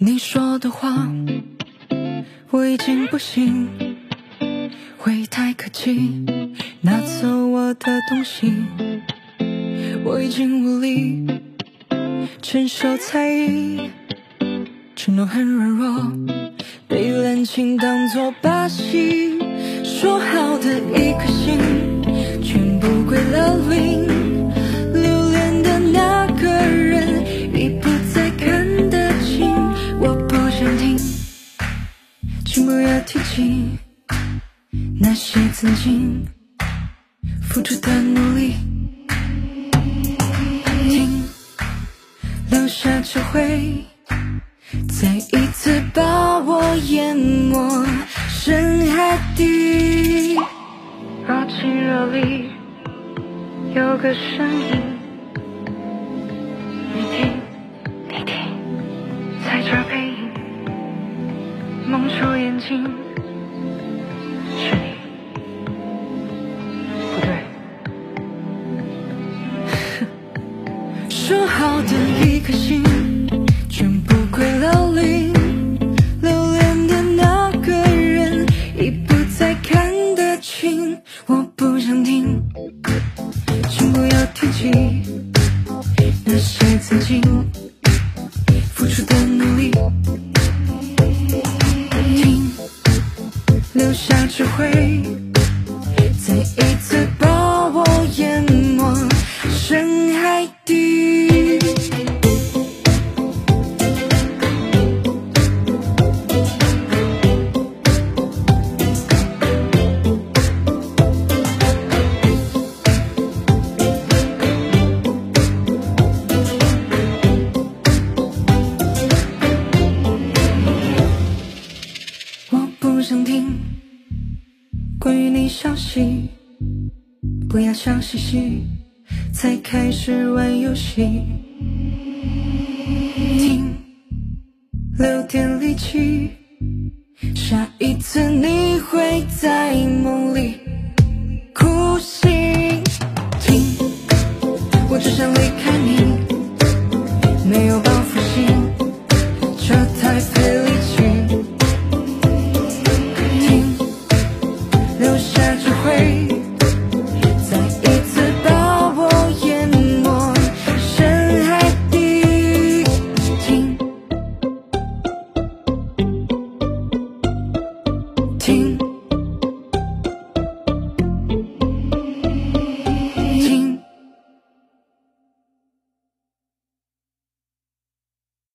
你说的话我已经不信，会太客气，拿走我的东西，我已经无力承受猜疑，承诺很软弱，被滥情当作把戏，说好的一颗心全部归了零，请不要提起那些曾经付出的努力，听留下只会再一次把我淹没深海底。若即若离，有个声音，心，是你，不对。说好的一颗心，全部归了零。下只会再一次把我淹没深海底。我不想听关于你消息，不要笑嘻嘻，才开始玩游戏。听，留点力气，下一次你会在梦里哭醒。听，我只想离开你，没有把